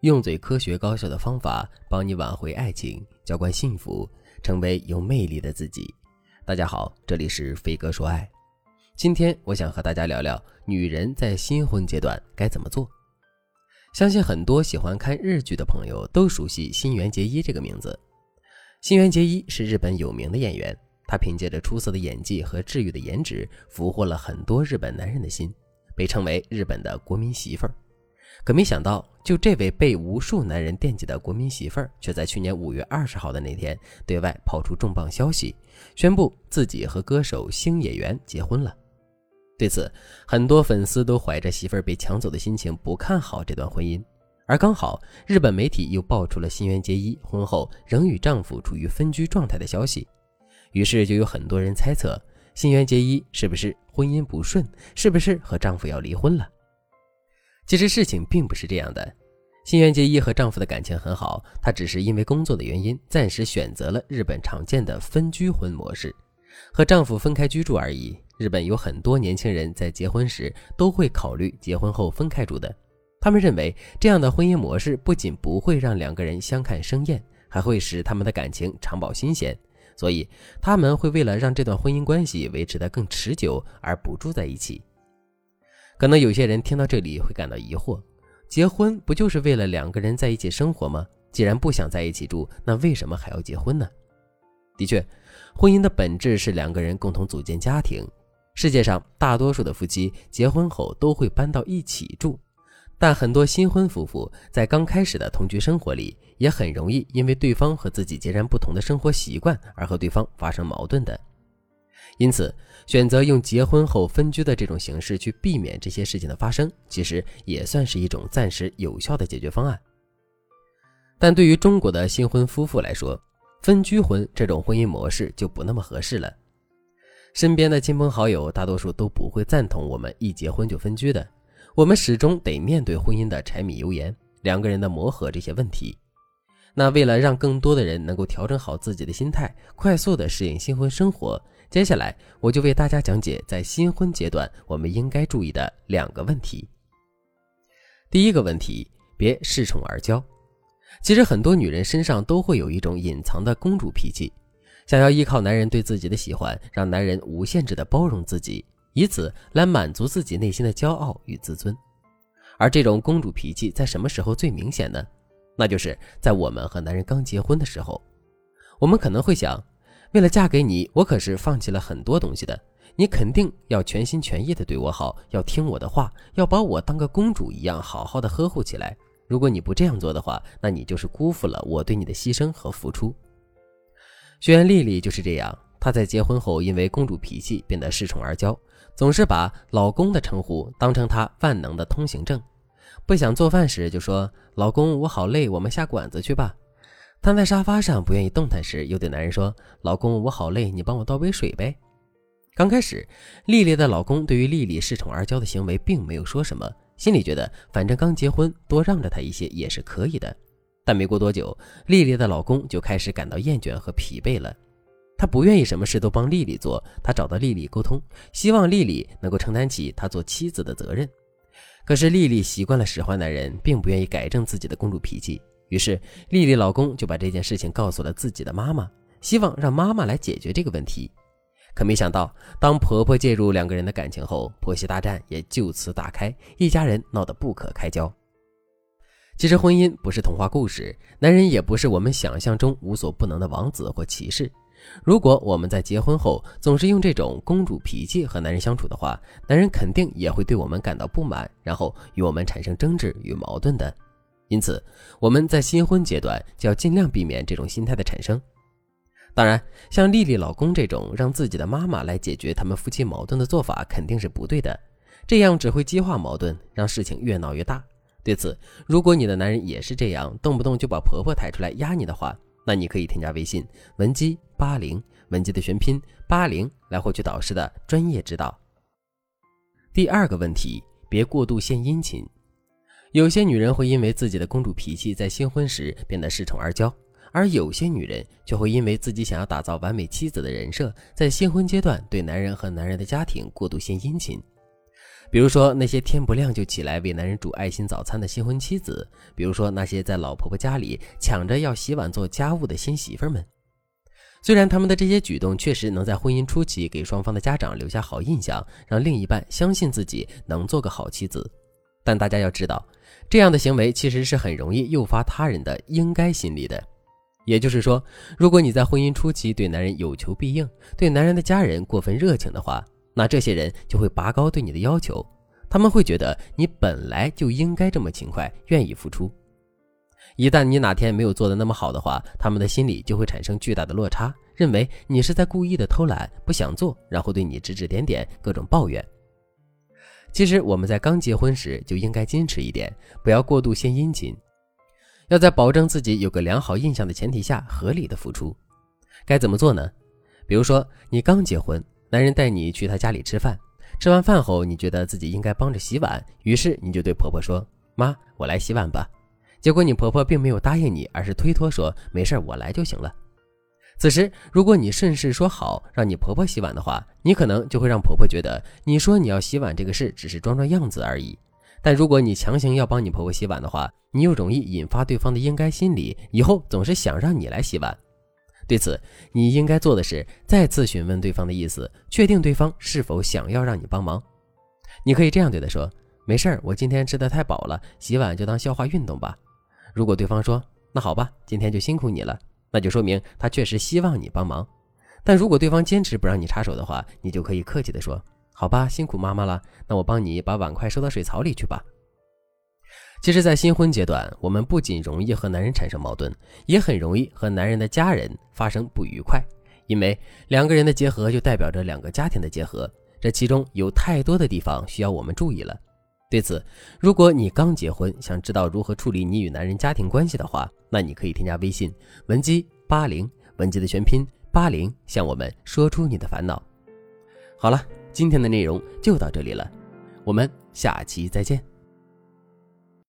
用嘴科学高效的方法帮你挽回爱情，浇灌幸福，成为有魅力的自己。大家好，这里是飞哥说爱。今天我想和大家聊聊女人在新婚阶段该怎么做。相信很多喜欢看日剧的朋友都熟悉新垣结衣这个名字。新垣结衣是日本有名的演员，她凭借着出色的演技和治愈的颜值，俘获了很多日本男人的心，被称为日本的国民媳妇儿。可没想到，就这位被无数男人惦记的国民媳妇儿，却在去年五月二十号的那天，对外抛出重磅消息，宣布自己和歌手星野源结婚了。对此，很多粉丝都怀着媳妇儿被抢走的心情，不看好这段婚姻。而刚好，日本媒体又爆出了新垣结衣婚后仍与丈夫处于分居状态的消息，于是就有很多人猜测，新垣结衣是不是婚姻不顺，是不是和丈夫要离婚了？其实事情并不是这样的，新垣结衣和丈夫的感情很好，她只是因为工作的原因，暂时选择了日本常见的分居婚模式，和丈夫分开居住而已。日本有很多年轻人在结婚时都会考虑结婚后分开住的。他们认为这样的婚姻模式不仅不会让两个人相看生厌，还会使他们的感情长保新鲜。所以他们会为了让这段婚姻关系维持得更持久而不住在一起。可能有些人听到这里会感到疑惑：结婚不就是为了两个人在一起生活吗？既然不想在一起住，那为什么还要结婚呢？的确，婚姻的本质是两个人共同组建家庭。世界上大多数的夫妻结婚后都会搬到一起住。但很多新婚夫妇在刚开始的同居生活里，也很容易因为对方和自己截然不同的生活习惯而和对方发生矛盾的。因此，选择用结婚后分居的这种形式去避免这些事情的发生，其实也算是一种暂时有效的解决方案。但对于中国的新婚夫妇来说，分居婚这种婚姻模式就不那么合适了。身边的亲朋好友大多数都不会赞同我们一结婚就分居的。我们始终得面对婚姻的柴米油盐，两个人的磨合这些问题。那为了让更多的人能够调整好自己的心态，快速的适应新婚生活，接下来我就为大家讲解在新婚阶段我们应该注意的两个问题。第一个问题，别恃宠而骄。其实很多女人身上都会有一种隐藏的公主脾气，想要依靠男人对自己的喜欢，让男人无限制的包容自己。以此来满足自己内心的骄傲与自尊，而这种公主脾气在什么时候最明显呢？那就是在我们和男人刚结婚的时候。我们可能会想，为了嫁给你，我可是放弃了很多东西的，你肯定要全心全意的对我好，要听我的话，要把我当个公主一样好好的呵护起来。如果你不这样做的话，那你就是辜负了我对你的牺牲和付出。学员丽丽就是这样，她在结婚后因为公主脾气变得恃宠而骄。总是把老公的称呼当成她万能的通行证，不想做饭时就说：“老公，我好累，我们下馆子去吧。”瘫在沙发上不愿意动弹时，又对男人说：“老公，我好累，你帮我倒杯水呗。”刚开始，丽丽的老公对于丽丽恃宠而骄的行为并没有说什么，心里觉得反正刚结婚，多让着她一些也是可以的。但没过多久，丽丽的老公就开始感到厌倦和疲惫了。他不愿意什么事都帮丽丽做，他找到丽丽沟通，希望丽丽能够承担起他做妻子的责任。可是丽丽习惯了使唤男人，并不愿意改正自己的公主脾气。于是丽丽老公就把这件事情告诉了自己的妈妈，希望让妈妈来解决这个问题。可没想到，当婆婆介入两个人的感情后，婆媳大战也就此打开，一家人闹得不可开交。其实婚姻不是童话故事，男人也不是我们想象中无所不能的王子或骑士。如果我们在结婚后总是用这种公主脾气和男人相处的话，男人肯定也会对我们感到不满，然后与我们产生争执与矛盾的。因此，我们在新婚阶段就要尽量避免这种心态的产生。当然，像丽丽老公这种让自己的妈妈来解决他们夫妻矛盾的做法肯定是不对的，这样只会激化矛盾，让事情越闹越大。对此，如果你的男人也是这样，动不动就把婆婆抬出来压你的话，那你可以添加微信文姬八零，文姬的全拼八零，来获取导师的专业指导。第二个问题，别过度献殷勤。有些女人会因为自己的公主脾气，在新婚时变得恃宠而骄，而有些女人却会因为自己想要打造完美妻子的人设，在新婚阶段对男人和男人的家庭过度献殷勤。比如说那些天不亮就起来为男人煮爱心早餐的新婚妻子，比如说那些在老婆婆家里抢着要洗碗做家务的新媳妇们。虽然他们的这些举动确实能在婚姻初期给双方的家长留下好印象，让另一半相信自己能做个好妻子，但大家要知道，这样的行为其实是很容易诱发他人的应该心理的。也就是说，如果你在婚姻初期对男人有求必应，对男人的家人过分热情的话，那这些人就会拔高对你的要求，他们会觉得你本来就应该这么勤快，愿意付出。一旦你哪天没有做的那么好的话，他们的心里就会产生巨大的落差，认为你是在故意的偷懒，不想做，然后对你指指点点，各种抱怨。其实我们在刚结婚时就应该矜持一点，不要过度献殷勤，要在保证自己有个良好印象的前提下，合理的付出。该怎么做呢？比如说你刚结婚，男人带你去他家里吃饭，吃完饭后你觉得自己应该帮着洗碗，于是你就对婆婆说：“妈，我来洗碗吧。”结果你婆婆并没有答应你，而是推脱说没事我来就行了。此时如果你顺势说好让你婆婆洗碗的话，你可能就会让婆婆觉得你说你要洗碗这个事只是装装样子而已。但如果你强行要帮你婆婆洗碗的话，你又容易引发对方的应该心理，以后总是想让你来洗碗。对此，你应该做的是再次询问对方的意思，确定对方是否想要让你帮忙。你可以这样对他说：“没事儿，我今天吃的太饱了，洗碗就当消化运动吧。”如果对方说那好吧，今天就辛苦你了，那就说明他确实希望你帮忙。但如果对方坚持不让你插手的话，你就可以客气地说：“好吧，辛苦妈妈了，那我帮你把碗筷收到水槽里去吧。”其实，在新婚阶段，我们不仅容易和男人产生矛盾，也很容易和男人的家人发生不愉快，因为两个人的结合就代表着两个家庭的结合，这其中有太多的地方需要我们注意了。对此，如果你刚结婚，想知道如何处理你与男人家庭关系的话，那你可以添加微信文姬八零，文姬的全拼八零，向我们说出你的烦恼。好了，今天的内容就到这里了，我们下期再见。